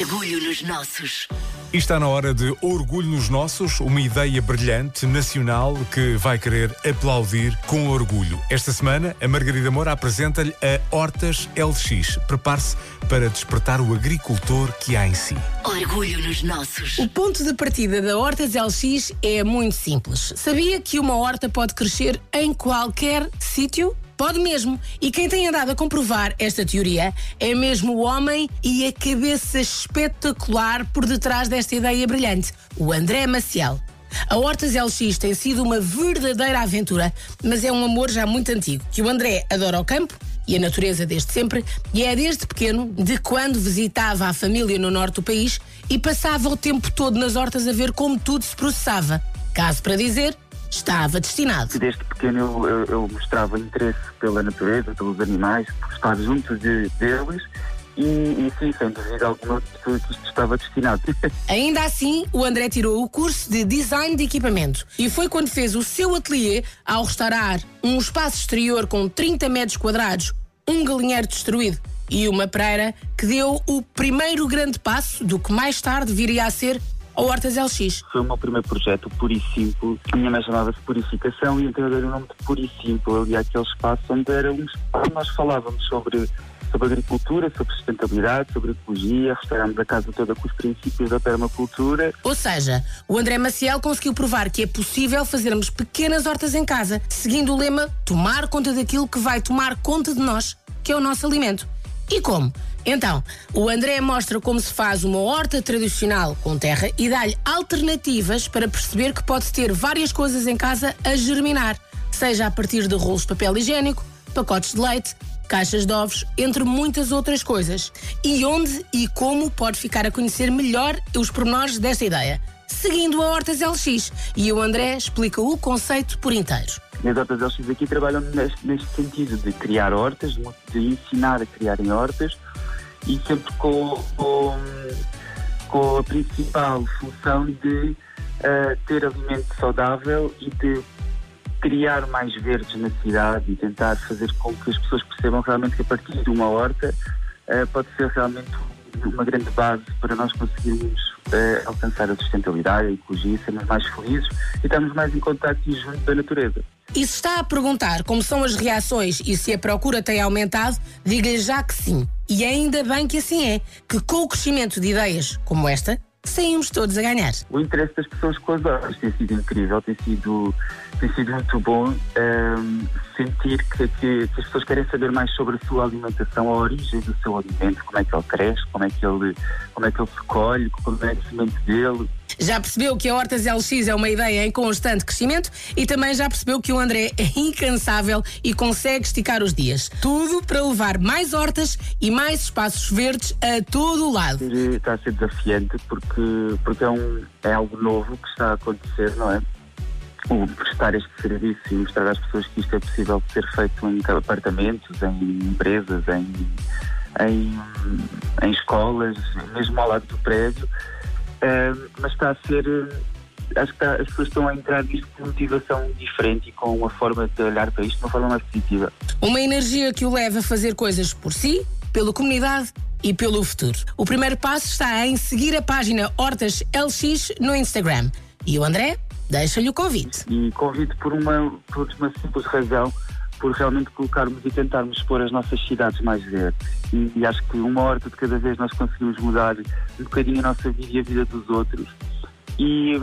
Orgulho nos nossos. E está na hora de Orgulho nos Nossos, uma ideia brilhante, nacional, que vai querer aplaudir com orgulho. Esta semana, a Margarida Moura apresenta-lhe a Hortas LX. Prepare-se para despertar o agricultor que há em si. Orgulho nos nossos. O ponto de partida da Hortas LX é muito simples. Sabia que uma horta pode crescer em qualquer sítio? Pode mesmo. E quem tem andado a comprovar esta teoria é mesmo o homem e a cabeça espetacular por detrás desta ideia brilhante, o André Maciel. A Hortas LX tem sido uma verdadeira aventura, mas é um amor já muito antigo, que o André adora o campo e a natureza desde sempre, e é desde pequeno, de quando visitava a família no norte do país e passava o tempo todo nas hortas a ver como tudo se processava. Caso para dizer, estava destinado. Desde pequeno eu, eu, eu mostrava interesse pela natureza, pelos animais, por estar junto de, deles e, e sim, sem dúvida alguma que isto estava destinado. Ainda assim, o André tirou o curso de design de equipamento e foi quando fez o seu ateliê ao restaurar um espaço exterior com 30 metros quadrados, um galinheiro destruído e uma praia que deu o primeiro grande passo do que mais tarde viria a ser a Hortas LX. Foi o meu primeiro projeto, Puro e Simples. A minha mãe chamava-se Purificação e então eu dei o nome de Puro e Simples ali àquele espaço onde era um espaço nós falávamos sobre sobre agricultura, sobre sustentabilidade, sobre ecologia, restauramos a casa toda com os princípios da permacultura. Ou seja, o André Maciel conseguiu provar que é possível fazermos pequenas hortas em casa, seguindo o lema tomar conta daquilo que vai tomar conta de nós, que é o nosso alimento. E como? Então, o André mostra como se faz uma horta tradicional com terra e dá-lhe alternativas para perceber que pode ter várias coisas em casa a germinar, seja a partir de rolos de papel higiênico, pacotes de leite, caixas de ovos, entre muitas outras coisas. E onde e como pode ficar a conhecer melhor os pormenores desta ideia, seguindo a Hortas LX. E o André explica o conceito por inteiro. As hortas LX aqui trabalham neste, neste sentido de criar hortas, de ensinar a criarem hortas e sempre com, com, com a principal função de uh, ter alimento saudável e de criar mais verdes na cidade e tentar fazer com que as pessoas percebam realmente que a partir de uma horta uh, pode ser realmente uma grande base para nós conseguirmos uh, alcançar a sustentabilidade, a ecologia, sermos mais felizes e estarmos mais em contato e junto da natureza. E se está a perguntar como são as reações e se a procura tem aumentado, diga-lhe já que sim. E ainda bem que assim é, que com o crescimento de ideias como esta, saímos todos a ganhar. O interesse das pessoas com as obras tem sido incrível, tem sido, tem sido muito bom um, ehm, sentir que, que, que, as pessoas querem saber mais sobre a sua alimentação, a origem do seu alimento, como é que ele cresce, como é que ele, como é que ele se colhe, como é a semente dele. Já percebeu que a Hortas LX é uma ideia em constante crescimento e também já percebeu que o André é incansável e consegue esticar os dias. Tudo para levar mais hortas e mais espaços verdes a todo o lado. Está a ser desafiante porque, porque é, um, é algo novo que está a acontecer, não é? o prestar este serviço e mostrar às pessoas que isto é possível ser feito em apartamentos, em empresas, em, em, em escolas, mesmo ao lado do prédio, uh, mas está a ser. Acho que está, as pessoas estão a entrar nisto com motivação diferente e com uma forma de olhar para isto de uma forma mais positiva. Uma energia que o leva a fazer coisas por si, pela comunidade e pelo futuro. O primeiro passo está em seguir a página Hortas LX no Instagram. E o André deixa-lhe o convite. E convite por uma, por uma simples razão, por realmente colocarmos e tentarmos pôr as nossas cidades mais verdes. E, e, acho que uma horta de cada vez nós conseguimos mudar um bocadinho a nossa vida e a vida dos outros. E,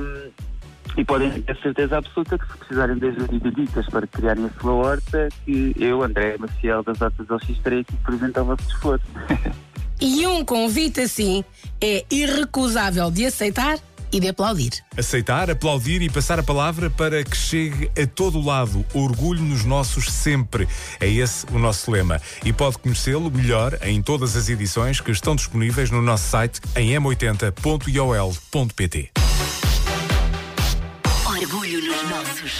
e podem ter certeza absoluta que se precisarem de ajuda e de dicas para criarem a sua horta, que eu, André Maciel das Hortas LX, estarei aqui presente ao vosso esforço. e um convite assim é irrecusável de aceitar e de aplaudir. Aceitar, aplaudir e passar a palavra para que chegue a todo lado. Orgulho nos nossos sempre. É esse o nosso lema. E pode conhecê-lo melhor em todas as edições que estão disponíveis no nosso site em m80.iol.pt. Orgulho nos nossos.